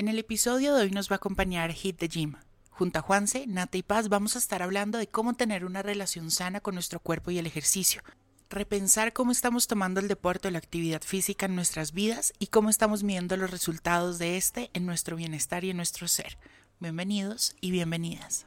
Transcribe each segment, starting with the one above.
En el episodio de hoy nos va a acompañar Hit the Gym. Junto a Juanse, Nata y Paz vamos a estar hablando de cómo tener una relación sana con nuestro cuerpo y el ejercicio, repensar cómo estamos tomando el deporte o la actividad física en nuestras vidas y cómo estamos midiendo los resultados de este en nuestro bienestar y en nuestro ser. Bienvenidos y bienvenidas.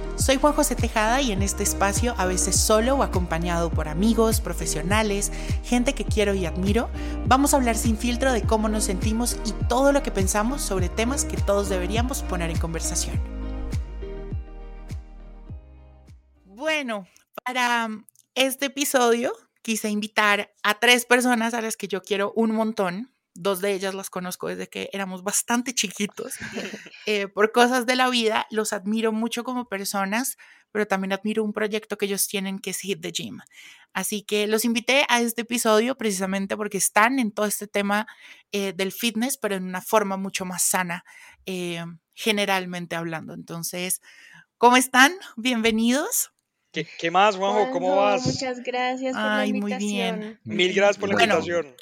Soy Juan José Tejada y en este espacio, a veces solo o acompañado por amigos, profesionales, gente que quiero y admiro, vamos a hablar sin filtro de cómo nos sentimos y todo lo que pensamos sobre temas que todos deberíamos poner en conversación. Bueno, para este episodio quise invitar a tres personas a las que yo quiero un montón dos de ellas las conozco desde que éramos bastante chiquitos, eh, por cosas de la vida, los admiro mucho como personas, pero también admiro un proyecto que ellos tienen que es Hit the Gym. Así que los invité a este episodio precisamente porque están en todo este tema eh, del fitness, pero en una forma mucho más sana, eh, generalmente hablando. Entonces, ¿cómo están? Bienvenidos. ¿Qué, más, Juanjo? ¿Cómo vas? Muchas gracias por la invitación. Muy bien. Mil gracias por la invitación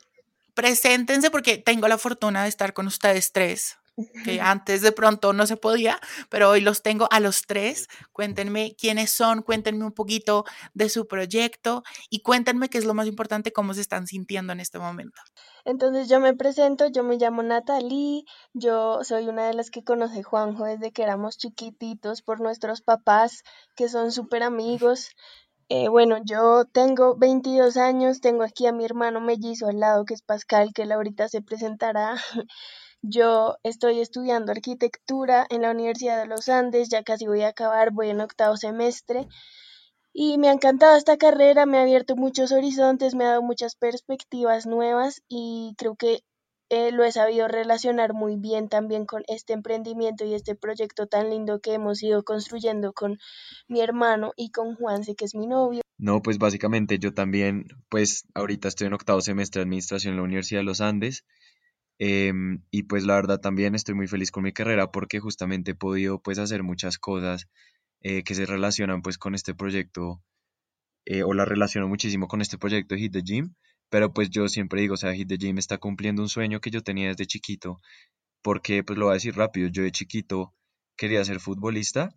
preséntense porque tengo la fortuna de estar con ustedes tres, que antes de pronto no se podía, pero hoy los tengo a los tres. Cuéntenme quiénes son, cuéntenme un poquito de su proyecto y cuéntenme qué es lo más importante, cómo se están sintiendo en este momento. Entonces yo me presento, yo me llamo Natalie, yo soy una de las que conoce Juanjo desde que éramos chiquititos por nuestros papás, que son súper amigos. Eh, bueno, yo tengo 22 años, tengo aquí a mi hermano mellizo al lado, que es Pascal, que ahorita se presentará. Yo estoy estudiando arquitectura en la Universidad de los Andes, ya casi voy a acabar, voy en octavo semestre. Y me ha encantado esta carrera, me ha abierto muchos horizontes, me ha dado muchas perspectivas nuevas y creo que eh, lo he sabido relacionar muy bien también con este emprendimiento y este proyecto tan lindo que hemos ido construyendo con mi hermano y con Juanse, que es mi novio. No, pues básicamente yo también, pues ahorita estoy en octavo semestre de administración en la Universidad de los Andes. Em, y pues la verdad también estoy muy feliz con mi carrera porque justamente he podido pues hacer muchas cosas eh, que se relacionan pues con este proyecto eh, o la relaciono muchísimo con este proyecto Hit the Gym pero pues yo siempre digo, o sea, Hit the Gym está cumpliendo un sueño que yo tenía desde chiquito, porque pues lo voy a decir rápido, yo de chiquito quería ser futbolista,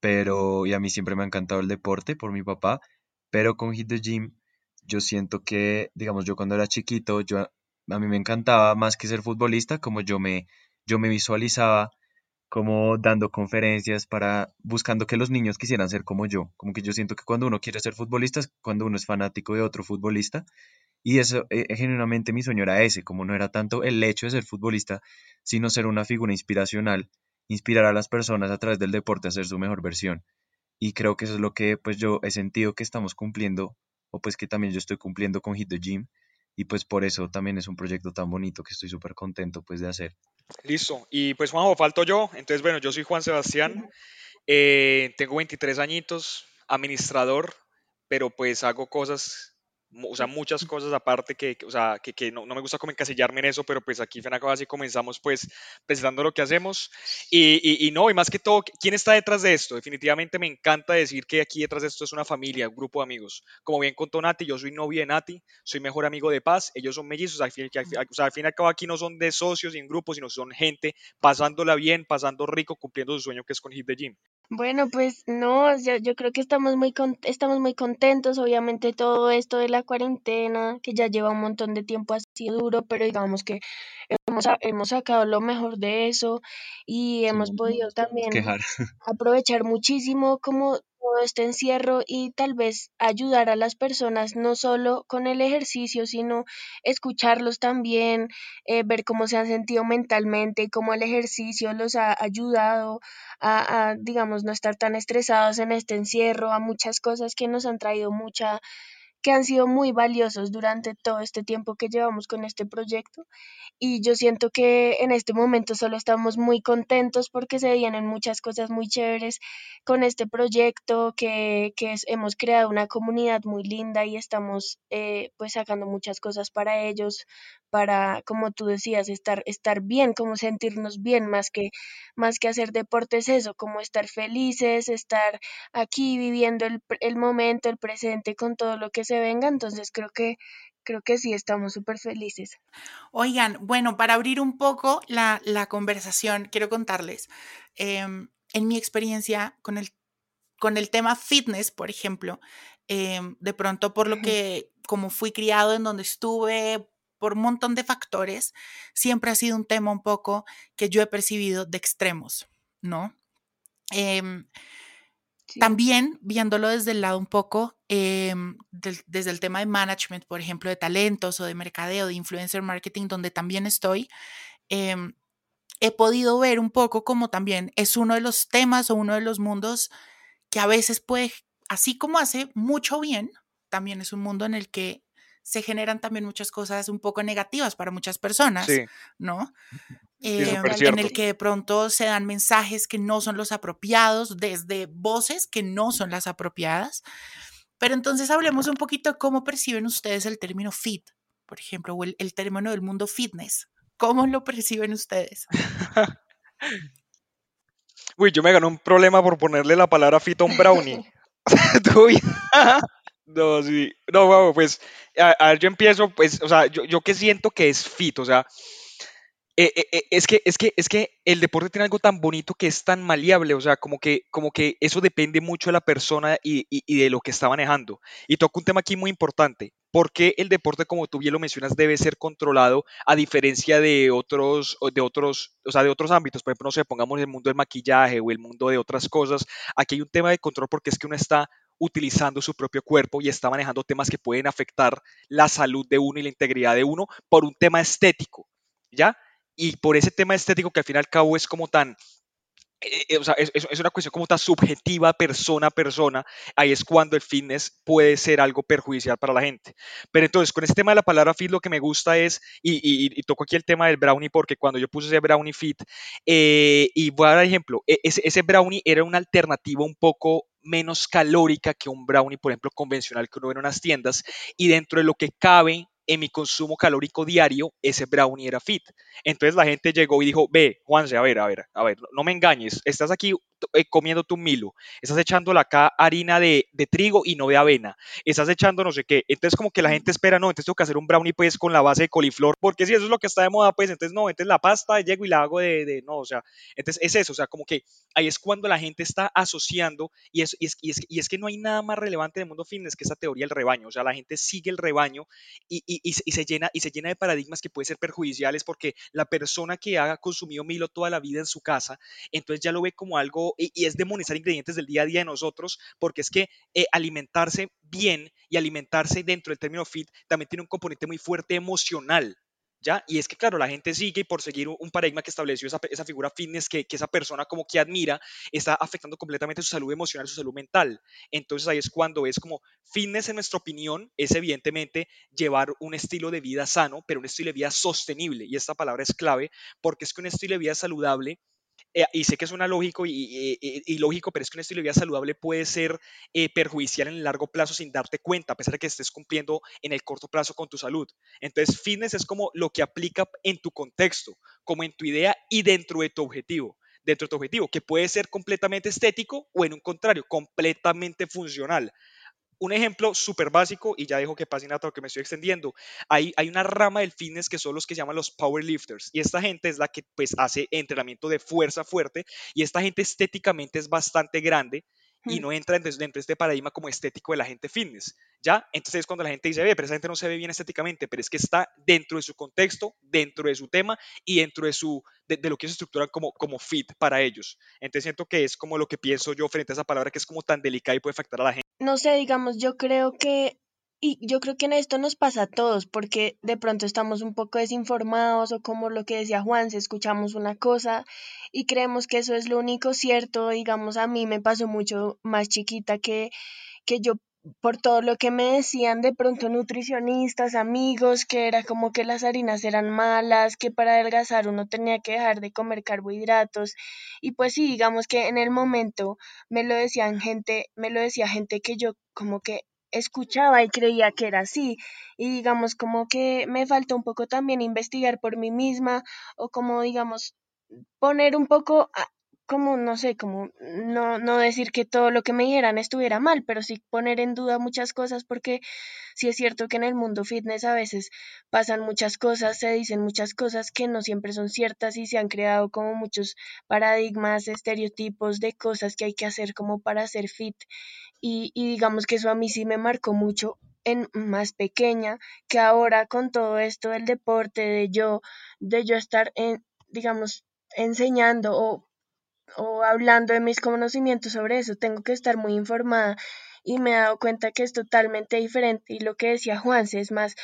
pero y a mí siempre me ha encantado el deporte por mi papá, pero con Hit the Gym yo siento que, digamos, yo cuando era chiquito, yo a mí me encantaba más que ser futbolista, como yo me yo me visualizaba como dando conferencias para buscando que los niños quisieran ser como yo, como que yo siento que cuando uno quiere ser futbolista cuando uno es fanático de otro futbolista y eso, eh, genuinamente mi sueño era ese, como no era tanto el hecho de ser futbolista, sino ser una figura inspiracional, inspirar a las personas a través del deporte a ser su mejor versión. Y creo que eso es lo que pues yo he sentido que estamos cumpliendo, o pues que también yo estoy cumpliendo con Hit the Gym, y pues por eso también es un proyecto tan bonito que estoy súper contento pues de hacer. Listo, y pues Juanjo, falto yo, entonces bueno, yo soy Juan Sebastián, eh, tengo 23 añitos, administrador, pero pues hago cosas o sea, muchas cosas aparte que, o sea, que, que no, no, me gusta como encasillarme en eso, pero pues aquí FENACO así comenzamos pues presentando lo que hacemos y, y, no, y más que todo, ¿quién está detrás de esto? Definitivamente me encanta decir que aquí detrás de esto es una familia, un grupo de amigos. Como bien contó Nati, yo soy novia de Nati, soy mejor amigo de Paz, ellos son mellizos, al fin, o sea, al fin y al cabo aquí no son de socios y en grupos, sino son gente pasándola bien, pasando rico, cumpliendo su sueño que es con Hit the Gym. Bueno, pues no, yo, yo creo que estamos muy, estamos muy contentos. Obviamente todo esto de la cuarentena, que ya lleva un montón de tiempo, ha sido duro, pero digamos que hemos, hemos sacado lo mejor de eso y hemos podido también aprovechar muchísimo como todo este encierro y tal vez ayudar a las personas no solo con el ejercicio, sino escucharlos también, eh, ver cómo se han sentido mentalmente, cómo el ejercicio los ha ayudado a, a, digamos, no estar tan estresados en este encierro, a muchas cosas que nos han traído mucha que han sido muy valiosos durante todo este tiempo que llevamos con este proyecto. Y yo siento que en este momento solo estamos muy contentos porque se vienen muchas cosas muy chéveres con este proyecto, que, que hemos creado una comunidad muy linda y estamos eh, pues sacando muchas cosas para ellos, para, como tú decías, estar, estar bien, como sentirnos bien, más que, más que hacer deportes, eso, como estar felices, estar aquí viviendo el, el momento, el presente con todo lo que se venga, entonces creo que creo que sí estamos súper felices. Oigan, bueno, para abrir un poco la, la conversación, quiero contarles, eh, en mi experiencia con el, con el tema fitness, por ejemplo, eh, de pronto por lo que, como fui criado en donde estuve, por un montón de factores, siempre ha sido un tema un poco que yo he percibido de extremos, ¿no? Eh, también viéndolo desde el lado un poco, eh, del, desde el tema de management, por ejemplo, de talentos o de mercadeo, de influencer marketing, donde también estoy, eh, he podido ver un poco como también es uno de los temas o uno de los mundos que a veces puede, así como hace mucho bien, también es un mundo en el que se generan también muchas cosas un poco negativas para muchas personas, sí. ¿no? Eh, en el que de pronto se dan mensajes que no son los apropiados, desde voces que no son las apropiadas. Pero entonces hablemos un poquito de cómo perciben ustedes el término fit, por ejemplo, o el, el término del mundo fitness. ¿Cómo lo perciben ustedes? Uy, yo me gané un problema por ponerle la palabra fit a un brownie. no, sí. No, pues, a, ver, yo empiezo, pues, o sea, yo, yo que siento que es fit, o sea, eh, eh, es, que, es, que, es que el deporte tiene algo tan bonito que es tan maleable, o sea, como que, como que eso depende mucho de la persona y, y, de lo que está manejando. Y toco un tema aquí muy importante. ¿Por qué el deporte, como tú bien lo mencionas, debe ser controlado a diferencia de otros, de otros, o sea, de otros ámbitos? Por ejemplo, no sé, pongamos el mundo del maquillaje o el mundo de otras cosas. Aquí hay un tema de control porque es que uno está utilizando su propio cuerpo y está manejando temas que pueden afectar la salud de uno y la integridad de uno por un tema estético, ¿ya? y por ese tema estético que al fin y al cabo es como tan, o sea, es, una cuestión como tan subjetiva persona a persona, ahí es cuando el fitness puede ser algo perjudicial para la gente. Pero entonces, con este tema de la palabra fit, lo que me gusta es, y, y, y toco aquí el tema del brownie, porque cuando yo puse ese brownie fit, eh, y voy a dar ejemplo, e, ese, ese brownie era una alternativa un poco menos calórica que un brownie, por ejemplo, convencional que uno ve en unas tiendas, y dentro de lo que cabe en mi consumo calórico diario, ese brownie era fit. Entonces la gente llegó y dijo, ve, Juanse, a ver, a ver, a ver, no me engañes, estás aquí eh, comiendo tu milo, estás echándole acá harina de, trigo y no de avena, estás echando no sé qué, entonces como que la gente espera, no, entonces tengo que hacer un brownie pues con la base de coliflor, porque si eso es lo que está de moda, pues entonces no, entonces la pasta llego y la hago de, de no, o sea, entonces es eso, o sea, como que ahí es cuando la gente está asociando y es, y es, y es, que no hay nada más relevante en el mundo fitness que esa teoría del rebaño, o sea, la gente sigue el rebaño y, se llena, y se llena de paradigmas que pueden ser perjudiciales porque la persona que ha consumido Milo toda la vida en su casa, entonces ya lo ve como algo, y, es demonizar ingredientes del día a día de nosotros, porque es que eh, alimentarse bien y alimentarse dentro del término fit también tiene un componente muy fuerte emocional. ¿Ya? Y es que, claro, la gente sigue y por seguir un paradigma que estableció esa, esa figura fitness que, que, esa persona como que admira, está afectando completamente su salud emocional, su salud mental. Entonces ahí es cuando es como fitness, en nuestra opinión, es evidentemente llevar un estilo de vida sano, pero un estilo de vida sostenible. Y esta palabra es clave porque es que un estilo de vida saludable eh, y sé que suena lógico y, y, lógico, pero es que un estilo de vida saludable puede ser eh, perjudicial en el largo plazo sin darte cuenta, a pesar de que estés cumpliendo en el corto plazo con tu salud. Entonces, fitness es como lo que aplica en tu contexto, como en tu idea y dentro de tu objetivo dentro de tu objetivo, que puede ser completamente estético o en un contrario, completamente funcional un ejemplo súper básico, y ya dejo que pase nada porque me estoy extendiendo, hay, hay una rama del fitness que son los que se llaman los powerlifters, y esta gente es la que pues hace entrenamiento de fuerza fuerte, y esta gente estéticamente es bastante grande, y no entra dentro, de este paradigma como estético de la gente fitness, ¿ya? Entonces es cuando la gente dice, ve, pero esa gente no se ve bien estéticamente, pero es que está dentro de su contexto, dentro de su tema y dentro de, su, de, de lo que se estructura como, como fit para ellos. Entonces siento que es como lo que pienso yo frente a esa palabra que es como tan delicada y puede afectar a la gente. No sé, digamos, yo creo que, y yo creo que en esto nos pasa a todos, porque de pronto estamos un poco desinformados o como lo que decía Juan, si escuchamos una cosa y creemos que eso es lo único cierto, digamos, a mí me pasó mucho más chiquita que, que yo por todo lo que me decían de pronto nutricionistas, amigos, que era como que las harinas eran malas, que para adelgazar uno tenía que dejar de comer carbohidratos. Y pues sí, digamos que en el momento me lo decían gente, me lo decía gente que yo como que escuchaba y creía que era así. Y digamos como que me faltó un poco también investigar por mí misma o como digamos poner un poco como no sé, como no, no decir que todo lo que me dijeran estuviera mal, pero sí poner en duda muchas cosas porque sí es cierto que en el mundo fitness a veces pasan muchas cosas, se dicen muchas cosas que no siempre son ciertas y se han creado como muchos paradigmas, estereotipos de cosas que hay que hacer como para ser fit. Y, y digamos que eso a mí sí me marcó mucho en más pequeña que ahora con todo esto del deporte, de yo, de yo estar en, digamos, enseñando o o hablando de mis conocimientos sobre eso, tengo que estar muy informada y me he dado cuenta que es totalmente diferente. Y lo que decía Juanse es más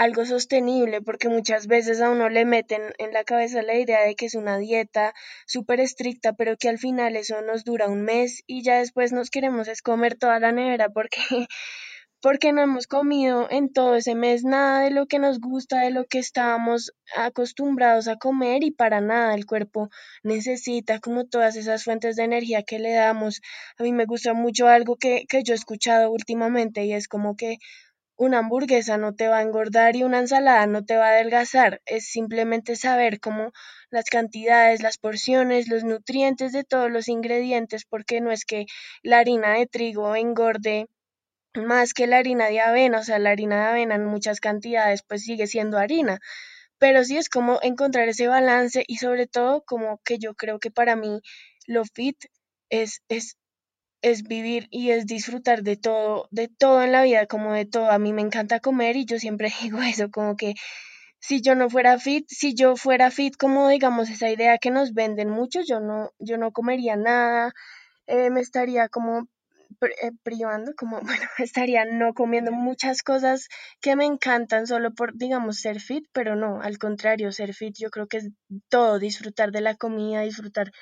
algo sostenible porque muchas veces a uno le meten en la cabeza la idea de que es una dieta súper estricta pero que al final eso nos dura un mes y ya después nos queremos es comer toda la nevera porque porque no hemos comido en todo ese mes nada de lo que nos gusta, de lo que estábamos acostumbrados a comer y para nada el cuerpo necesita como todas esas fuentes de energía que le damos. A mí me gusta mucho algo que, que yo he escuchado últimamente y es como que una hamburguesa no te va a engordar y una ensalada no te va a adelgazar. Es simplemente saber cómo las cantidades, las porciones, los nutrientes de todos los ingredientes, porque no es que la harina de trigo engorde más que la harina de avena, o sea, la harina de avena en muchas cantidades pues sigue siendo harina, pero sí es como encontrar ese balance y sobre todo como que yo creo que para mí lo fit es, es, es vivir y es disfrutar de todo, de todo en la vida, como de todo. A mí me encanta comer y yo siempre digo eso, como que si yo no fuera fit, si yo fuera fit como digamos esa idea que nos venden mucho, yo no, yo no comería nada, eh, me estaría como privando, como, bueno, estaría no comiendo muchas cosas que me encantan solo por, digamos, ser fit, pero no, al contrario, ser fit yo creo que es todo, disfrutar de la comida, disfrutar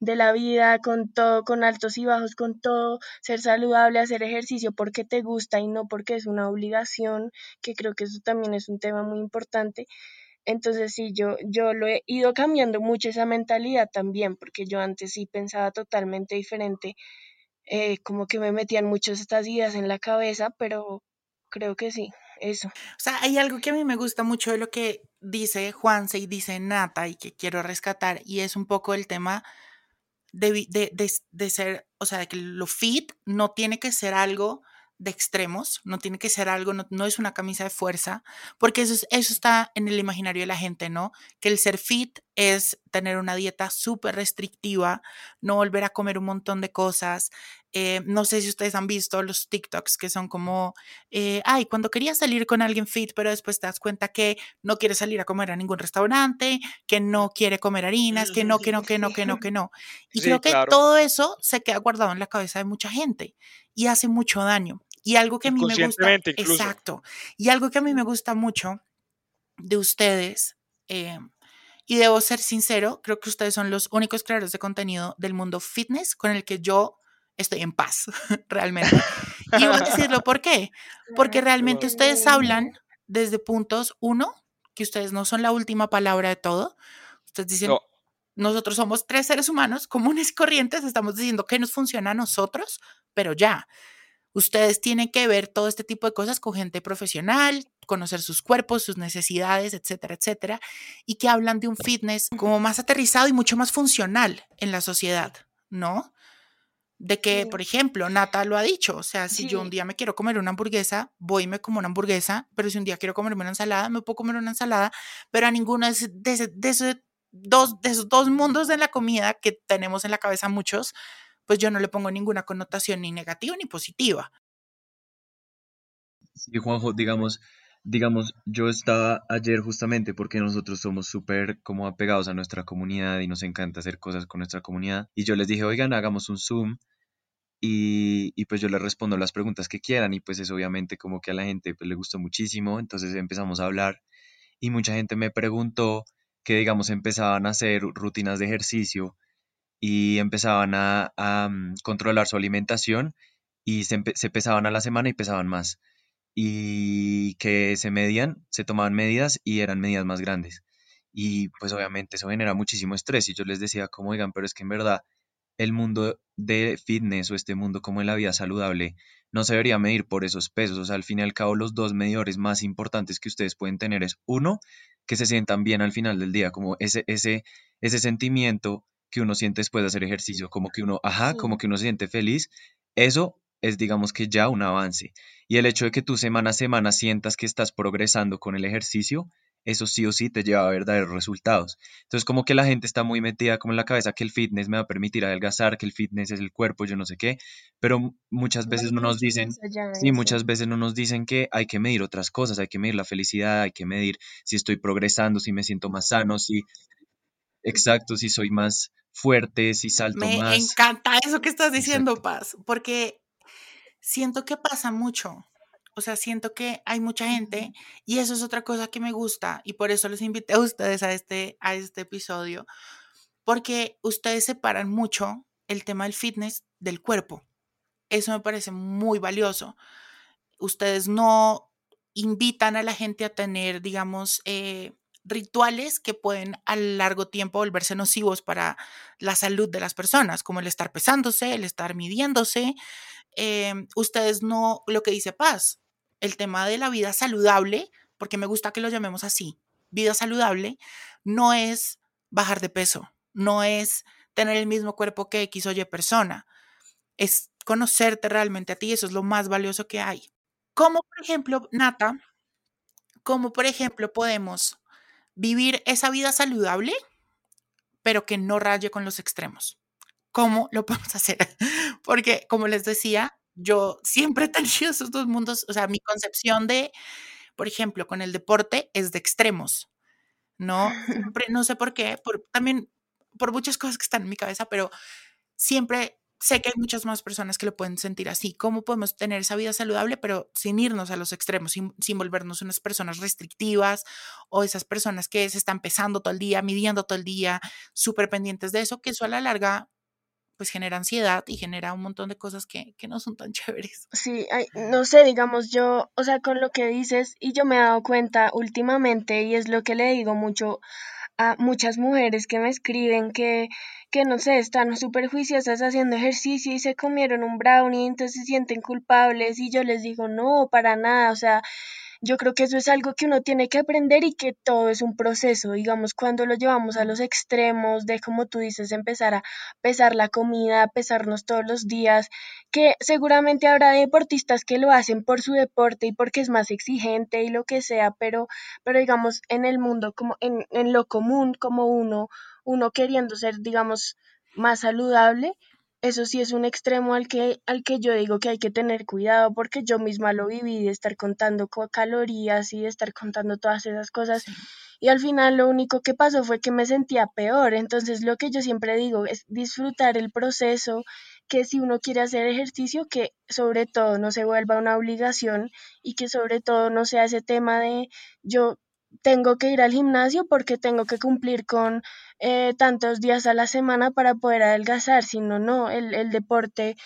de la vida, con todo, con altos y bajos, con todo, ser saludable, hacer ejercicio porque te gusta y no porque es una obligación, que creo que eso también es un tema muy importante. Entonces sí, yo, yo lo he ido cambiando mucho esa mentalidad también, porque yo antes sí pensaba totalmente diferente eh, como que me metían muchas estas ideas en la cabeza, pero creo que sí, eso. O sea, hay algo que a mí me gusta mucho de lo que dice Juanse y dice Nata y que quiero rescatar, y es un poco el tema de, de, de, de ser, o sea, de que lo fit no tiene que ser algo de extremos, no tiene que ser algo, no, no es una camisa de fuerza, porque eso, es- eso está en el imaginario de la gente, ¿no? Que el ser fit es tener una dieta súper restrictiva, no volver a comer un montón de cosas. Eh, no sé si ustedes han visto los TikToks que son como, eh, ay, cuando querías salir con alguien fit, pero después te das cuenta que no quiere salir a comer a ningún restaurante, que no quiere comer harinas, que no, que no, que no, que no, que no. Y Sí, creo que claro. todo eso se queda guardado en la cabeza de mucha gente y hace mucho daño. Y algo que a mí me gusta, incluso. exacto, y algo que a mí me gusta mucho de ustedes, eh, y debo ser sincero, creo que ustedes son los únicos creadores de contenido del mundo fitness con el que yo estoy en paz, realmente. Y voy a decirlo por qué. Porque realmente ustedes hablan desde puntos, uno, que ustedes no son la última palabra de todo. Ustedes dicen, No, nosotros somos tres seres humanos comunes y corrientes, estamos diciendo que nos funciona a nosotros, pero ya. Ustedes tienen que ver todo este tipo de cosas con gente profesional, conocer sus cuerpos, sus necesidades, etcétera, etcétera, y que hablan de un fitness como más aterrizado y mucho más funcional en la sociedad, ¿no? De que, por ejemplo, Nata lo ha dicho, o sea, si yo un día me quiero comer una hamburguesa, voy y me como una hamburguesa, pero si un día quiero comerme una ensalada, me puedo comer una ensalada, pero a ninguno de, ese- de ese- de ese dos, de esos dos mundos de la comida que tenemos en la cabeza muchos, pues yo no le pongo ninguna connotación ni negativa ni positiva. Sí, Juanjo, digamos, digamos, yo estaba ayer justamente porque nosotros somos súper como apegados a nuestra comunidad y nos encanta hacer cosas con nuestra comunidad. Y yo les dije, oigan, hagamos un Zoom y, y pues yo les respondo las preguntas que quieran y pues es obviamente como que a la gente pues, le gustó muchísimo. Entonces empezamos a hablar y mucha gente me preguntó que digamos empezaban a hacer rutinas de ejercicio y empezaban a, mm, controlar su alimentación y se, se pesaban a la semana y pesaban más y que se medían, se tomaban medidas y eran medidas más grandes. Y pues obviamente eso genera muchísimo estrés y yo les decía como, oigan, pero es que en verdad el mundo de fitness o este mundo como en la vida saludable no se debería medir por esos pesos. O sea, al fin y al cabo los dos medidores más importantes que ustedes pueden tener es uno, que se sientan bien al final del día, como ese, ese, ese sentimiento que uno siente después de hacer ejercicio, como que uno, ajá, como que uno se siente feliz. Eso es digamos que ya un avance. Y el hecho de que tú semana a semana sientas que estás progresando con el ejercicio, eso sí o sí te lleva a verdaderos resultados. Entonces como que la gente está muy metida como en la cabeza que el fitness me va a permitir adelgazar, que el fitness es el cuerpo, yo no sé qué, pero muchas veces no nos dicen, sí, muchas veces no nos dicen que hay que medir otras cosas, hay que medir la felicidad, hay que medir si estoy progresando, si me siento más sano, si, exacto, si soy más fuerte, si salto más. Me encanta eso que estás diciendo, Paz, porque siento que pasa mucho. O sea, siento que hay mucha gente y eso es otra cosa que me gusta y por eso les invité a ustedes a este, a este episodio, porque ustedes separan mucho el tema del fitness del cuerpo. Eso me parece muy valioso. Ustedes no invitan a la gente a tener, digamos, eh, rituales que pueden a largo tiempo volverse nocivos para la salud de las personas, como el estar pesándose, el estar midiéndose, Em, ustedes no, lo que dice Paz, el tema de la vida saludable, porque me gusta que lo llamemos así, vida saludable, no es bajar de peso, no es tener el mismo cuerpo que X o Y persona, es conocerte realmente a ti, eso es lo más valioso que hay. Como por ejemplo, Nata, como por ejemplo podemos vivir esa vida saludable, pero que no raye con los extremos cómo lo podemos hacer. Porque, como les decía, yo siempre he tenido esos dos mundos, o sea, mi concepción de, por ejemplo, con el deporte es de extremos, ¿no? Siempre, no sé por qué, por, también por muchas cosas que están en mi cabeza, pero siempre sé que hay muchas más personas que lo pueden sentir así. ¿Cómo podemos tener esa vida saludable, pero sin irnos a los extremos, sin, sin, volvernos unas personas restrictivas o esas personas que se están pesando todo el día, midiendo todo el día, súper pendientes de eso, que eso a la larga pues genera ansiedad y genera un montón de cosas que, no son tan chéveres. Sí, no sé, digamos yo, o sea, con lo que dices, y yo me he dado cuenta últimamente, y es lo que le digo mucho a muchas mujeres que me escriben que, que no sé, están súper juiciosas haciendo ejercicio y se comieron un brownie, entonces se sienten culpables, y yo les digo, no, para nada, o sea, yo creo que eso es algo que uno tiene que aprender y que todo es un proceso, digamos, cuando lo llevamos a los extremos de, como tú dices, empezar a pesar la comida, pesarnos todos los días, que seguramente habrá deportistas que lo hacen por su deporte y porque es más exigente y lo que sea, pero, pero digamos, en el mundo, como en, en lo común, como uno, uno queriendo ser, digamos, más saludable, eso sí es un extremo al que, al que yo digo que hay que tener cuidado porque yo misma lo viví de estar contando calorías y de estar contando todas esas cosas. Y al final lo único que pasó fue que me sentía peor. Entonces lo que yo siempre digo es disfrutar el proceso, que si uno quiere hacer ejercicio, que sobre todo no se vuelva una obligación y que sobre todo no sea ese tema de yo tengo que ir al gimnasio porque tengo que cumplir con eh, tantos días a la semana para poder adelgazar, sino no, el, el deporte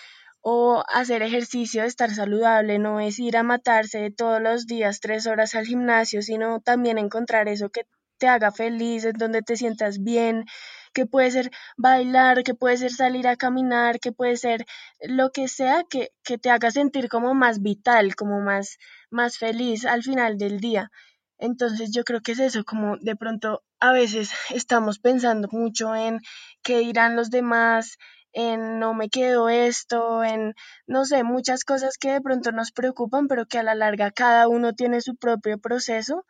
o hacer ejercicio, estar saludable, no es ir a matarse todos los días tres horas al gimnasio, sino también encontrar eso que te haga feliz, en donde te sientas bien, que puede ser bailar, que puede ser salir a caminar, que puede ser lo que sea que, que te haga sentir como más vital, como más, más feliz al final del día. Entonces yo creo que es eso, como de pronto a veces estamos pensando mucho en qué dirán los demás, en no me quedo esto, en no sé, muchas cosas que de pronto nos preocupan, pero que a la larga cada uno tiene su propio proceso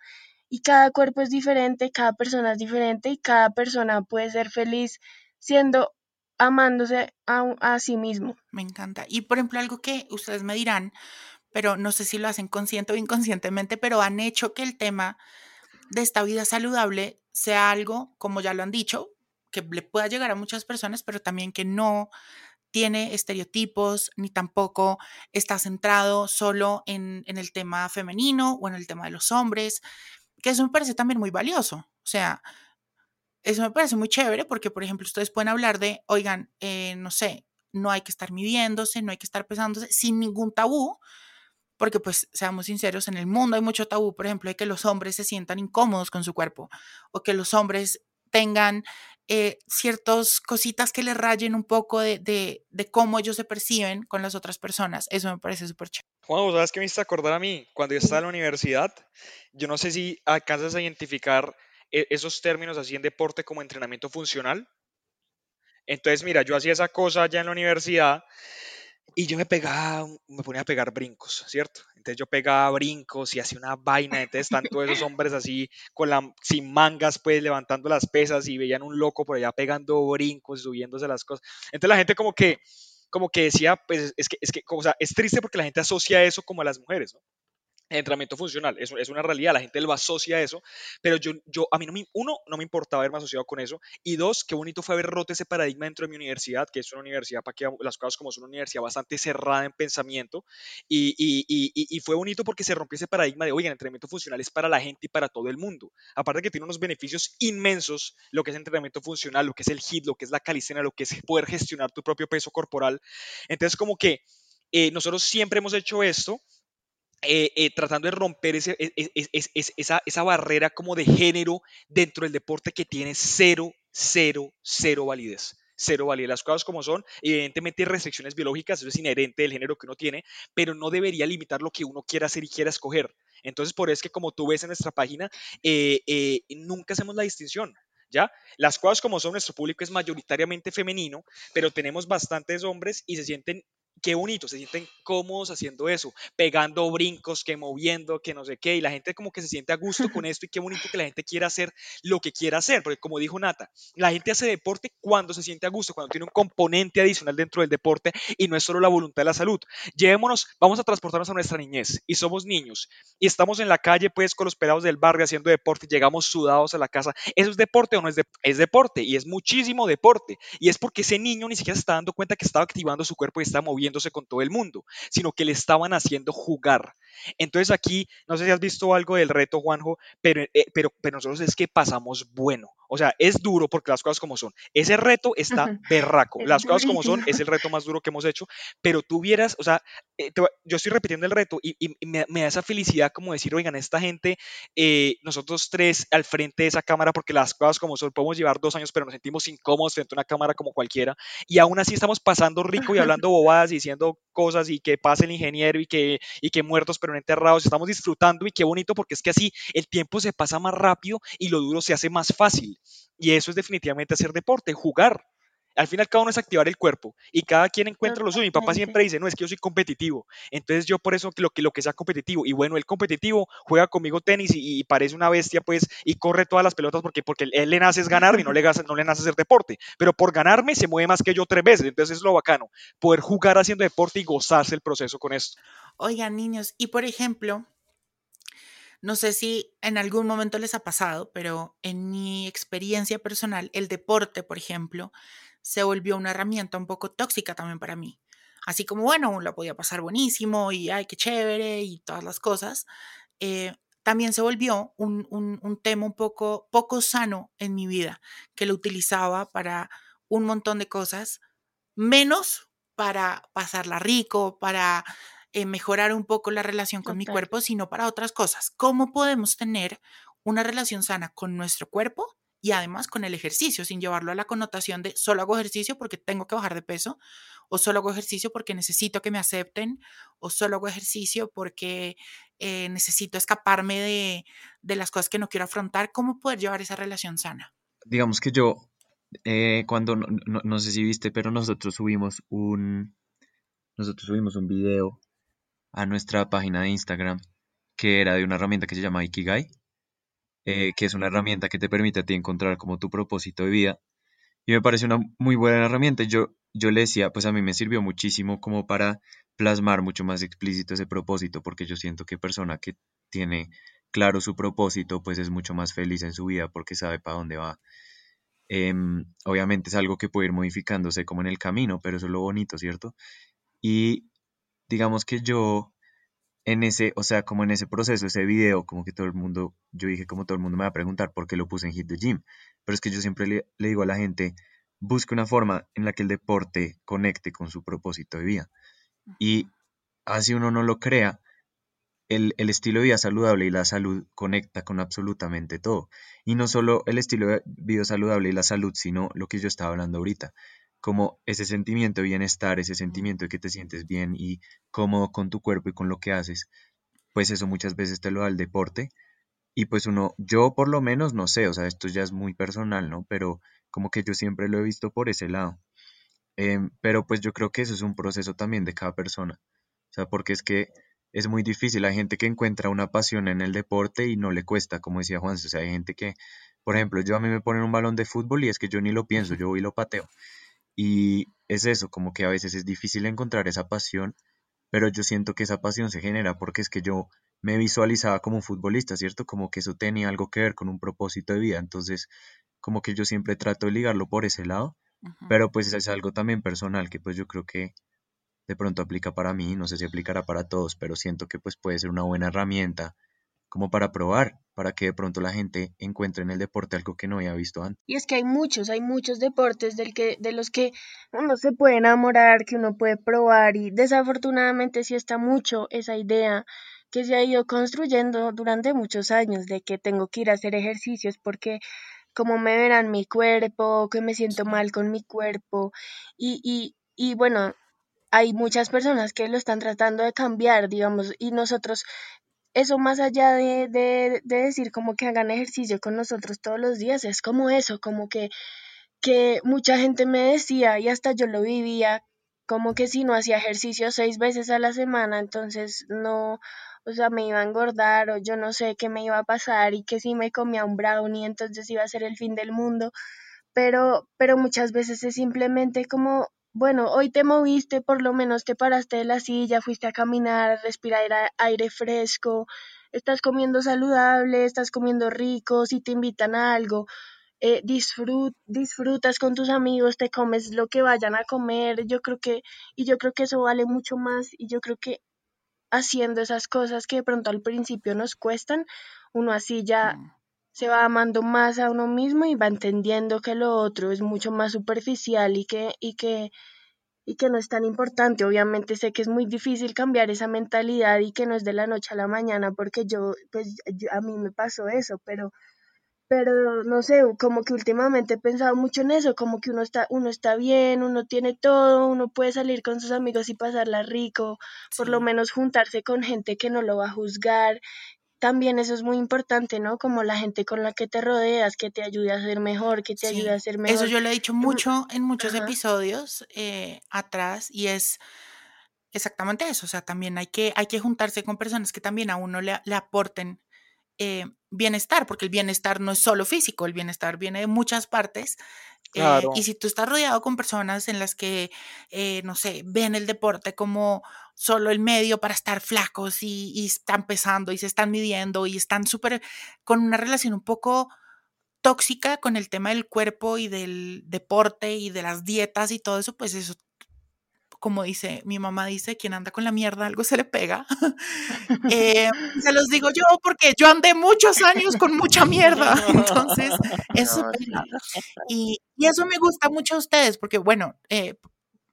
y cada cuerpo es diferente, cada persona es diferente y cada persona puede ser feliz siendo amándose a, a sí mismo. Me encanta. Y por ejemplo, algo que ustedes me dirán, pero no sé si lo hacen consciente o inconscientemente, pero han hecho que el tema de esta vida saludable sea algo, como ya lo han dicho, que le pueda llegar a muchas personas, pero también que no tiene estereotipos ni tampoco está centrado solo en, el tema femenino o en el tema de los hombres, que eso me parece también muy valioso. O sea, eso me parece muy chévere porque, por ejemplo, ustedes pueden hablar de, oigan, eh, no sé, no hay que estar midiéndose, no hay que estar pesándose sin ningún tabú, porque pues seamos sinceros, en el mundo hay mucho tabú, por ejemplo, de que los hombres se sientan incómodos con su cuerpo o que los hombres tengan eh, ciertas cositas que les rayen un poco de, de, de, cómo ellos se perciben con las otras personas. Eso me parece súper chévere. Juan, ¿sabes qué me hiciste acordar a mí? Cuando yo estaba en la universidad, yo no sé si alcanzas a identificar e, esos términos así en deporte como entrenamiento funcional. Entonces, mira, yo hacía esa cosa allá en la universidad y yo me pegaba, me ponía a pegar brincos, ¿cierto? Entonces yo pegaba brincos y hacía una vaina, entonces están todos esos hombres así con la, sin mangas, pues levantando las pesas y veían un loco por allá pegando brincos, subiéndose las cosas. Entonces la gente como que, como que decía, pues es que, es que, es triste porque la gente asocia eso como a las mujeres, ¿no? Entrenamiento funcional, es, es, una realidad, la gente lo asocia a eso, pero yo, yo, a mí no me, uno, no me importaba haberme asociado con eso, y dos, qué bonito fue haber roto ese paradigma dentro de mi universidad, que es una universidad, para que las cosas como son una universidad bastante cerrada en pensamiento, y, y, y, fue bonito porque se rompió ese paradigma de, oye, el entrenamiento funcional es para la gente y para todo el mundo, aparte que tiene unos beneficios inmensos, lo que es entrenamiento funcional, lo que es el HIIT, lo que es la calistenia, lo que es poder gestionar tu propio peso corporal, entonces como que eh, nosotros siempre hemos hecho esto, eh, eh, tratando de romper e, e, e, esa, barrera como de género dentro del deporte que tiene cero, cero, cero validez. Cero validez. Las cosas como son, evidentemente restricciones biológicas, eso es inherente del género que uno tiene, pero no debería limitar lo que uno quiera hacer y quiera escoger. Entonces, por eso es que como tú ves en nuestra página, eh, nunca hacemos la distinción. ¿Ya? Las cosas como son, nuestro público es mayoritariamente femenino, pero tenemos bastantes hombres y se sienten qué bonito, se sienten cómodos haciendo eso, pegando brincos, que moviendo, que no sé qué, y la gente como que se siente a gusto con esto y qué bonito que la gente quiera hacer lo que quiera hacer, porque como dijo Nata, la gente hace deporte cuando se siente a gusto, cuando tiene un componente adicional dentro del deporte y no es solo la voluntad de la salud. Llevémonos, vamos a transportarnos a nuestra niñez y somos niños y estamos en la calle pues con los pelados del barrio haciendo deporte y llegamos sudados a la casa. ¿Eso es deporte o no es deporte? Es deporte y es muchísimo deporte y es porque ese niño ni siquiera se está dando cuenta que estaba activando su cuerpo y está moviendo con todo el mundo, sino que le estaban haciendo jugar. Entonces aquí, no sé si has visto algo del reto, Juanjo, pero, eh, pero, pero nosotros es que pasamos bueno. O sea, es duro porque las cosas como son. Ese reto está berraco. Las cosas como son es el reto más duro que hemos hecho, pero tú vieras, o sea, eh, yo estoy repitiendo el reto y, me, da esa felicidad como decir, oigan, esta gente, eh, nosotros tres al frente de esa cámara, porque las cosas como son, podemos llevar dos años, pero nos sentimos incómodos frente a una cámara como cualquiera, y aún así estamos pasando rico y hablando bobadas y diciendo cosas y que pase el ingeniero y que, y que muertos pero no enterrados, estamos disfrutando y qué bonito porque es que así el tiempo se pasa más rápido y lo duro se hace más fácil. Y eso es definitivamente hacer deporte, jugar. Al final cada uno es activar el cuerpo y cada quien encuentra lo suyo. Mi papá siempre dice, no, es que yo soy competitivo. Entonces yo por eso lo que, lo que sea competitivo. Y bueno, el competitivo juega conmigo tenis y, parece una bestia, pues, y corre todas las pelotas porque, porque él le nace es ganar y no le, no le nace hacer deporte. Pero por ganarme se mueve más que yo tres veces. Entonces es lo bacano, poder jugar haciendo deporte y gozarse el proceso con esto. Oigan, niños, y por ejemplo, no sé si en algún momento les ha pasado, pero en mi experiencia personal, el deporte, por ejemplo, se volvió una herramienta un poco tóxica también para mí. Así como, bueno, la podía pasar buenísimo y ay, qué chévere y todas las cosas, eh, también se volvió un, un, tema un poco, poco sano en mi vida, que lo utilizaba para un montón de cosas, menos para pasarla rico, para eh, mejorar un poco la relación con mi cuerpo, sino para otras cosas. ¿Cómo podemos tener una relación sana con nuestro cuerpo y además con el ejercicio, sin llevarlo a la connotación de solo hago ejercicio porque tengo que bajar de peso, o solo hago ejercicio porque necesito que me acepten, o solo hago ejercicio porque eh, necesito escaparme de, de, las cosas que no quiero afrontar? ¿Cómo poder llevar esa relación sana? Digamos que yo, eh, cuando, no, no, no sé si viste, pero nosotros subimos un, nosotros subimos un video a nuestra página de Instagram, que era de una herramienta que se llama Ikigai, eh, que es una herramienta que te permite a ti encontrar como tu propósito de vida. Y me parece una muy buena herramienta. Yo, yo le decía, pues a mí me sirvió muchísimo como para plasmar mucho más explícito ese propósito, porque yo siento que persona que tiene claro su propósito, pues es mucho más feliz en su vida porque sabe para dónde va. Em, obviamente es algo que puede ir modificándose como en el camino, pero eso es lo bonito, ¿cierto? Y digamos que yo en ese, o sea, como en ese proceso, ese video, como que todo el mundo, yo dije como todo el mundo me va a preguntar por qué lo puse en Hit the Gym, pero es que yo siempre le, le digo a la gente, busque una forma en la que el deporte conecte con su propósito de vida. Y así uno no lo crea, el, estilo de vida saludable y la salud conecta con absolutamente todo. Y no solo el estilo de vida saludable y la salud, sino lo que yo estaba hablando ahorita, como ese sentimiento de bienestar, ese sentimiento de que te sientes bien y cómodo con tu cuerpo y con lo que haces, pues eso muchas veces te lo da el deporte. Y pues uno, yo por lo menos no sé, o sea, esto ya es muy personal, ¿no? Pero como que yo siempre lo he visto por ese lado. Em, pero pues yo creo que eso es un proceso también de cada persona. O sea, porque es que es muy difícil. Hay gente que encuentra una pasión en el deporte y no le cuesta, como decía Juan. O sea, hay gente que, por ejemplo, yo a mí me ponen un balón de fútbol y es que yo ni lo pienso, yo voy y lo pateo. Y es eso, como que a veces es difícil encontrar esa pasión, pero yo siento que esa pasión se genera porque es que yo me visualizaba como un futbolista, ¿cierto? Como que eso tenía algo que ver con un propósito de vida. Entonces, como que yo siempre trato de ligarlo por ese lado, pero pues es algo también personal que pues yo creo que de pronto aplica para mí, no sé si aplicará para todos, pero siento que pues puede ser una buena herramienta como para probar, para que de pronto la gente encuentre en el deporte algo que no había visto antes. Y es que hay muchos, hay muchos deportes del que, de los que uno se puede enamorar, que uno puede probar y desafortunadamente sí está mucho esa idea que se ha ido construyendo durante muchos años de que tengo que ir a hacer ejercicios porque como me verán mi cuerpo, que me siento mal con mi cuerpo y, y, y bueno, hay muchas personas que lo están tratando de cambiar, digamos, y nosotros, eso más allá de, de, de decir como que hagan ejercicio con nosotros todos los días, es como eso, como que, que mucha gente me decía, y hasta yo lo vivía, como que si no hacía ejercicio seis veces a la semana, entonces no, o sea, me iba a engordar o yo no sé qué me iba a pasar y que si me comía un brownie, entonces iba a ser el fin del mundo. Pero, pero muchas veces es simplemente como bueno, hoy te moviste, por lo menos te paraste de la silla, fuiste a caminar, respirar aire fresco, estás comiendo saludable, estás comiendo rico, si te invitan a algo, eh, disfrutas con tus amigos, te comes lo que vayan a comer, yo creo que, y yo creo que eso vale mucho más, y yo creo que haciendo esas cosas que de pronto al principio nos cuestan, uno así ya mm. Se va amando más a uno mismo y va entendiendo que lo otro es mucho más superficial y que, y que, y que no es tan importante. Obviamente sé que es muy difícil cambiar esa mentalidad y que no es de la noche a la mañana porque yo, pues a mí me pasó eso, pero pero no sé, como que últimamente he pensado mucho en eso, como que uno está, uno está bien, uno tiene todo, uno puede salir con sus amigos y pasarla rico, por lo menos juntarse con gente que no lo va a juzgar. También eso es muy importante, ¿no? Como la gente con la que te rodeas, que te ayude a ser mejor, que te ayude a ser mejor. Eso yo lo he dicho mucho en muchos episodios eh, atrás y es exactamente eso, o sea, también hay que, hay que juntarse con personas que también a uno le, le aporten eh, bienestar, porque el bienestar no es solo físico, el bienestar viene de muchas partes. Eh, y si tú estás rodeado con personas en las que, eh, no sé, ven el deporte como solo el medio para estar flacos y, y están pesando y se están midiendo y están súper con una relación un poco tóxica con el tema del cuerpo y del deporte y de las dietas y todo eso, pues eso como dice mi mamá dice, quien anda con la mierda algo se le pega. Eh, se los digo yo porque yo andé muchos años con mucha mierda, entonces eso y, y, eso me gusta mucho a ustedes porque bueno, eh,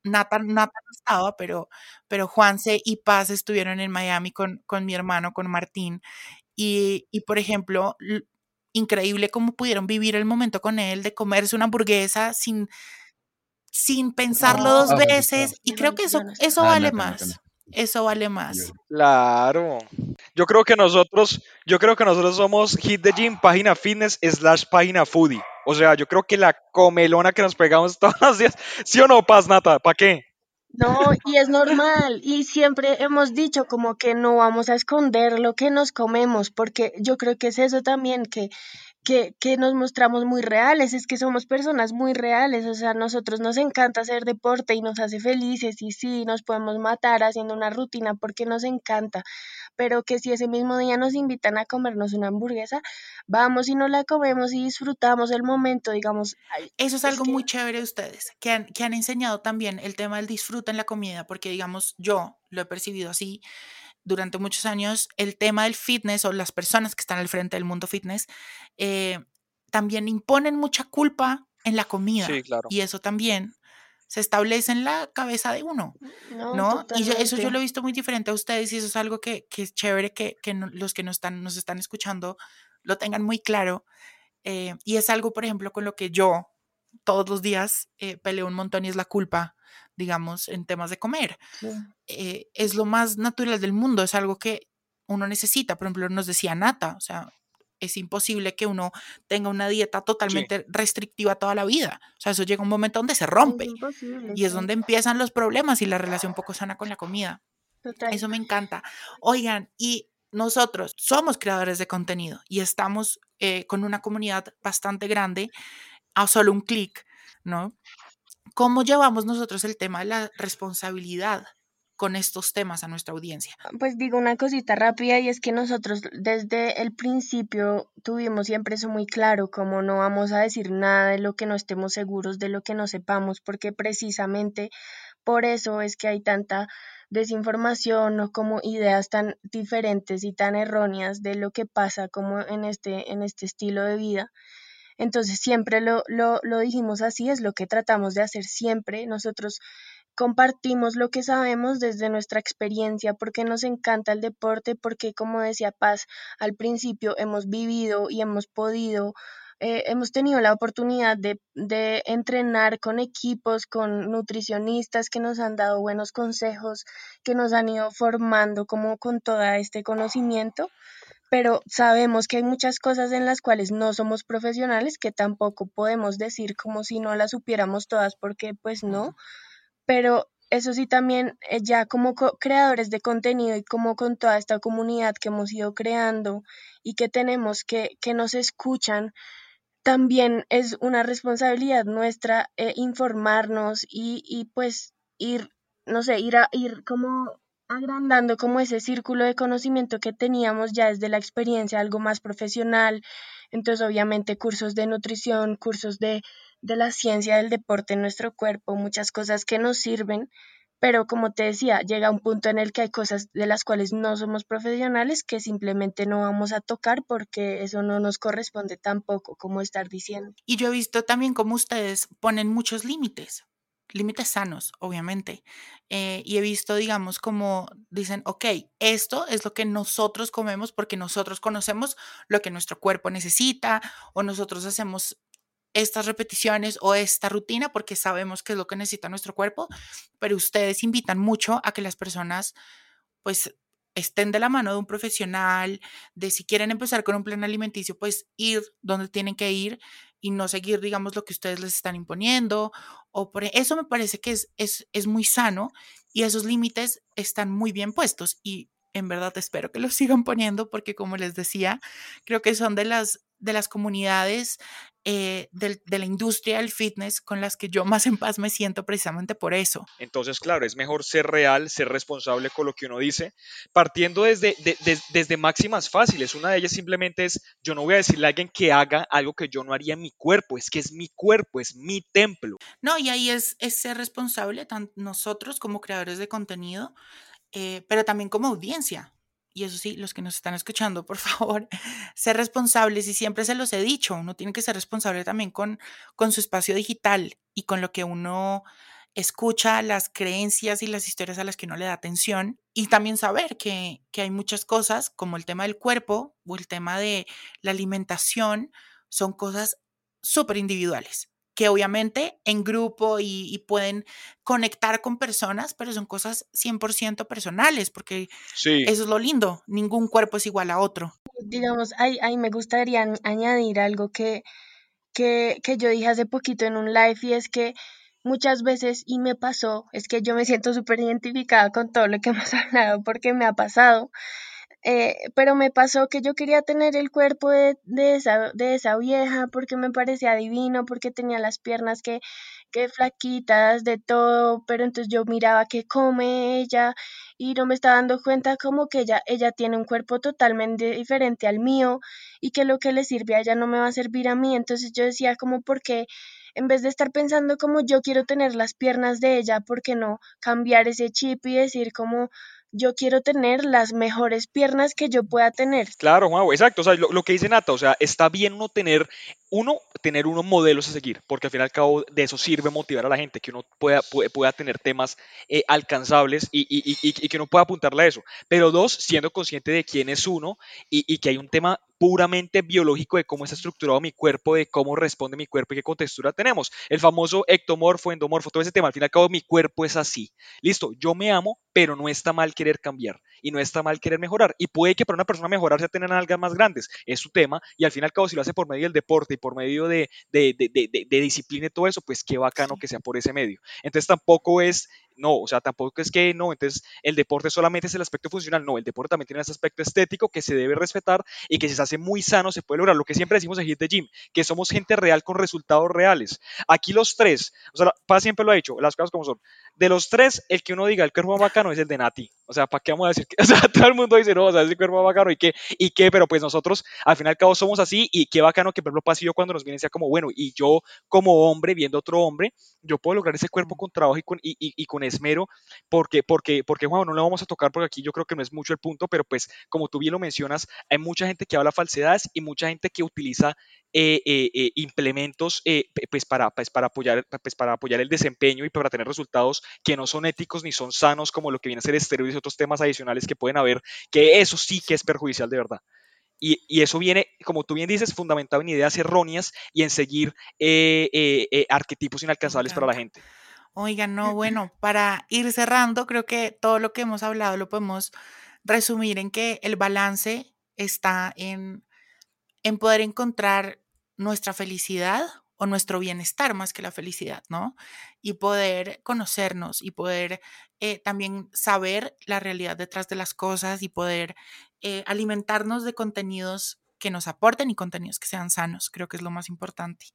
Nata, no estaba, pero, pero Juanse y Paz estuvieron en Miami con, con mi hermano, con Martín, y, y por ejemplo, increíble cómo pudieron vivir el momento con él de comerse una hamburguesa sin sin pensarlo dos veces y creo que eso, eso ah, vale más. Eso vale más. Claro. Yo creo que nosotros, yo creo que nosotros somos Hit the Gym, página fitness, slash página foodie. O sea, yo creo que la comelona que nos pegamos todos los días, ¿sí o no, Paz Nata? ¿Para qué? No, y es normal. Y siempre hemos dicho como que no vamos a esconder lo que nos comemos, porque yo creo que es eso también, que que, que, nos mostramos muy reales, es que somos personas muy reales, o sea, a nosotros nos encanta hacer deporte y nos hace felices y sí, nos podemos matar haciendo una rutina porque nos encanta, pero que si ese mismo día nos invitan a comernos una hamburguesa, vamos y nos la comemos y disfrutamos el momento, digamos. Eso es algo muy chévere de ustedes, que han, que han enseñado también el tema del disfrute en la comida, porque digamos, yo lo he percibido así durante muchos años el tema del fitness o las personas que están al frente del mundo fitness eh, también imponen mucha culpa en la comida. Y eso también se establece en la cabeza de uno, ¿no? Y eso yo lo he visto muy diferente a ustedes y eso es algo que, es chévere que, los que nos están, nos están escuchando lo tengan muy claro. Eh, y es algo, por ejemplo, con lo que yo todos los días eh, peleo un montón y es la culpa digamos, en temas de comer. Eh, es lo más natural del mundo, es algo que uno necesita. Por ejemplo, nos decía Nata, o sea, es imposible que uno tenga una dieta totalmente restrictiva toda la vida. O sea, eso llega un momento donde se rompe. y es donde empiezan los problemas y la relación poco sana con la comida. Eso me encanta. Oigan, y nosotros somos creadores de contenido y estamos eh, con una comunidad bastante grande a solo un clic, ¿no? ¿Cómo llevamos nosotros el tema de la responsabilidad con estos temas a nuestra audiencia? Pues digo una cosita rápida y es que nosotros desde el principio tuvimos siempre eso muy claro, como no vamos a decir nada de lo que no estemos seguros, de lo que no sepamos, porque precisamente por eso es que hay tanta desinformación o como ideas tan diferentes y tan erróneas de lo que pasa como en este, en este estilo de vida. Entonces siempre lo, lo, lo dijimos así, es lo que tratamos de hacer siempre. Nosotros compartimos lo que sabemos desde nuestra experiencia, porque nos encanta el deporte, porque como decía Paz al principio, hemos vivido y hemos podido, eh, hemos tenido la oportunidad de, de entrenar con equipos, con nutricionistas que nos han dado buenos consejos, que nos han ido formando como con todo este conocimiento pero sabemos que hay muchas cosas en las cuales no somos profesionales que tampoco podemos decir como si no las supiéramos todas porque pues no, pero eso sí también eh, ya como creadores de contenido y como con toda esta comunidad que hemos ido creando y que tenemos que, que nos escuchan, también es una responsabilidad nuestra eh, informarnos y, y pues ir, no sé, ir a ir como agrandando como ese círculo de conocimiento que teníamos ya desde la experiencia, algo más profesional. Entonces, obviamente, cursos de nutrición, cursos de, de la ciencia del deporte en nuestro cuerpo, muchas cosas que nos sirven, pero como te decía, llega un punto en el que hay cosas de las cuales no somos profesionales que simplemente no vamos a tocar porque eso no nos corresponde tampoco, como estar diciendo. Y yo he visto también cómo ustedes ponen muchos límites límites sanos, obviamente. Eh, y he visto, digamos, como dicen, ok, esto es lo que nosotros comemos porque nosotros conocemos lo que nuestro cuerpo necesita o nosotros hacemos estas repeticiones o esta rutina porque sabemos qué es lo que necesita nuestro cuerpo, pero ustedes invitan mucho a que las personas pues estén de la mano de un profesional, de si quieren empezar con un plan alimenticio, pues ir donde tienen que ir y no seguir, digamos, lo que ustedes les están imponiendo. O por e, eso me parece que es, es, es muy sano y esos límites están muy bien puestos y en verdad espero que los sigan poniendo porque como les decía, creo que son de las, de las comunidades eh, de, la industria del fitness con las que yo más en paz me siento precisamente por eso. Entonces, claro, es mejor ser real, ser responsable con lo que uno dice, partiendo desde, desde máximas fáciles. Una de ellas simplemente es, yo no voy a decirle a alguien que haga algo que yo no haría en mi cuerpo, es que es mi cuerpo, es mi templo. No, y ahí es, es ser responsable, tanto nosotros como creadores de contenido, eh, pero también como audiencia. Y eso sí, los que nos están escuchando, por favor, ser responsables y siempre se los he dicho, uno tiene que ser responsable también con, con su espacio digital y con lo que uno escucha, las creencias y las historias a las que uno le da atención y también saber que, que hay muchas cosas como el tema del cuerpo o el tema de la alimentación, son cosas súper individuales que obviamente en grupo y, pueden conectar con personas, pero son cosas 100% personales, porque eso es lo lindo, ningún cuerpo es igual a otro. Digamos, ahí, ahí me gustaría añadir algo que, que, que yo dije hace poquito en un live y es que muchas veces, y me pasó, es que yo me siento súper identificada con todo lo que hemos hablado porque me ha pasado, Eh, pero me pasó que yo quería tener el cuerpo de, de, esa, de esa vieja porque me parecía divino, porque tenía las piernas que, que flaquitas, de todo, pero entonces yo miraba qué come ella y no me estaba dando cuenta como que ella, ella tiene un cuerpo totalmente diferente al mío y que lo que le sirve a ella no me va a servir a mí. Entonces yo decía como porque en vez de estar pensando como yo quiero tener las piernas de ella, ¿por qué no cambiar ese chip y decir como yo quiero tener las mejores piernas que yo pueda tener. Claro, Juan, exacto. O sea, lo, que dice Nata, o sea, está bien uno tener, uno, tener unos modelos a seguir, porque al fin y al cabo de eso sirve motivar a la gente, que uno pueda, pueda, tener temas eh, alcanzables y, y, y, y, que uno pueda apuntarle a eso. Pero dos, siendo consciente de quién es uno y, que hay un tema puramente biológico de cómo está estructurado mi cuerpo, de cómo responde mi cuerpo y qué contextura tenemos. El famoso ectomorfo, endomorfo, todo ese tema. Al fin y al cabo, mi cuerpo es así. Listo, yo me amo, pero no está mal querer cambiar y no está mal querer mejorar. Y puede que para una persona mejorar sea tener algas más grandes, es su tema. Y al fin y al cabo, si lo hace por medio del deporte y por medio de, de, de, de disciplina y todo eso, pues qué bacano que sea por ese medio. Entonces tampoco es no, o sea, tampoco es que no, entonces el deporte solamente es el aspecto funcional, no, el deporte también tiene ese aspecto estético que se debe respetar y que si se hace muy sano se puede lograr, lo que siempre decimos en Hit the Gym, que somos gente real con resultados reales. Aquí los tres, o sea, Paz siempre lo ha dicho, las cosas como son, de los tres, el que uno diga el cuerpo más bacano es el de Nati, o sea, ¿para qué vamos a decir? Que, o sea, todo el mundo dice, no, o sea, es el cuerpo más bacano y qué, y qué, pero pues nosotros al final y al cabo somos así y qué bacano que por ejemplo Paz y yo cuando nos viene sea como, bueno, y yo como hombre, viendo otro hombre, yo puedo lograr ese cuerpo con trabajo y con, y, y con esmero, porque, porque, porque, Juan, no lo vamos a tocar porque aquí yo creo que no es mucho el punto, pero pues como tú bien lo mencionas, hay mucha gente que habla falsedades y mucha gente que utiliza eh, eh, eh, implementos pues para, pues para, apoyar, pues para apoyar el desempeño y para tener resultados que no son éticos ni son sanos, como lo que viene a ser esteroides y otros temas adicionales que pueden haber, que eso sí que es perjudicial de verdad. Y, y, eso viene, como tú bien dices, fundamentado en ideas erróneas y en seguir arquetipos inalcanzables para la gente. Oigan, no, bueno, para ir cerrando, creo que todo lo que hemos hablado lo podemos resumir en que el balance está en, en poder encontrar nuestra felicidad o nuestro bienestar más que la felicidad, ¿no? Y poder conocernos y poder eh, también saber la realidad detrás de las cosas y poder eh, alimentarnos de contenidos que nos aporten y contenidos que sean sanos, creo que es lo más importante.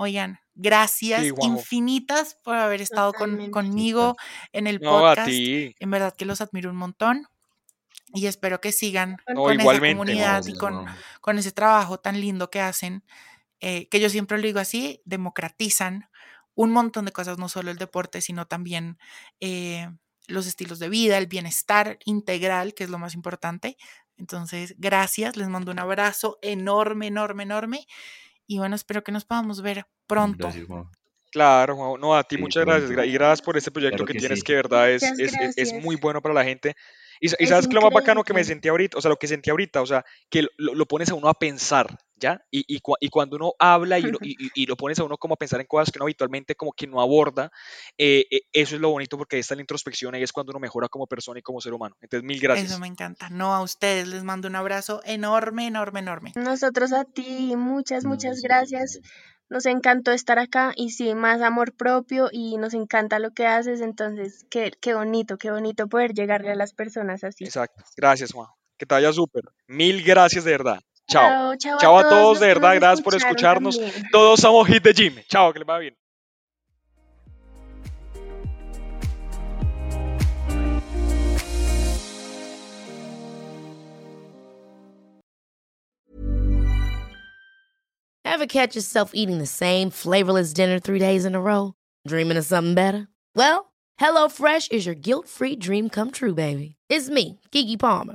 Oigan, gracias infinitas por haber estado conmigo en el podcast. En verdad que los admiro un montón y espero que sigan con esa comunidad y con, con, ese trabajo tan lindo que hacen, eh, que yo siempre lo digo así, democratizan un montón de cosas, no solo el deporte, sino también eh, los estilos de vida, el bienestar integral, que es lo más importante. Entonces, gracias, les mando un abrazo enorme, enorme, enorme y bueno, espero que nos podamos ver pronto. Gracias, Juan. Claro, Juan. No, a ti muchas gracias. Y gracias por este proyecto que, tienes, que verdad es, es, es, muy bueno para la gente. Y, sabes que lo más bacano que me sentí ahorita, o sea, lo que sentí ahorita, o sea, que lo, lo pones a uno a pensar, ¿ya? Y, y, y cuando uno habla y lo, y, lo, pones a uno como a pensar en cosas que uno habitualmente como que no aborda, eh, eh, eso es lo bonito porque esta es la introspección y es cuando uno mejora como persona y como ser humano. Entonces, mil gracias. Eso me encanta. No, a ustedes les mando un abrazo enorme, enorme, enorme. Nosotros a ti, muchas, muchas gracias. Nos encantó estar acá y sí, más amor propio y nos encanta lo que haces, entonces qué, qué bonito, qué bonito poder llegarle a las personas así. Exacto, gracias Juan, que te vaya súper, mil gracias de verdad. Chao. Chao, a, todos, de verdad, gracias por escucharnos. Todos somos Hit the Gym. Chao, que les vaya bien. Ever catch yourself eating the same flavorless dinner three days in a row? Dreaming of something better? Well, HelloFresh is your guilt-free dream come true, baby. It's me, Kiki Palmer.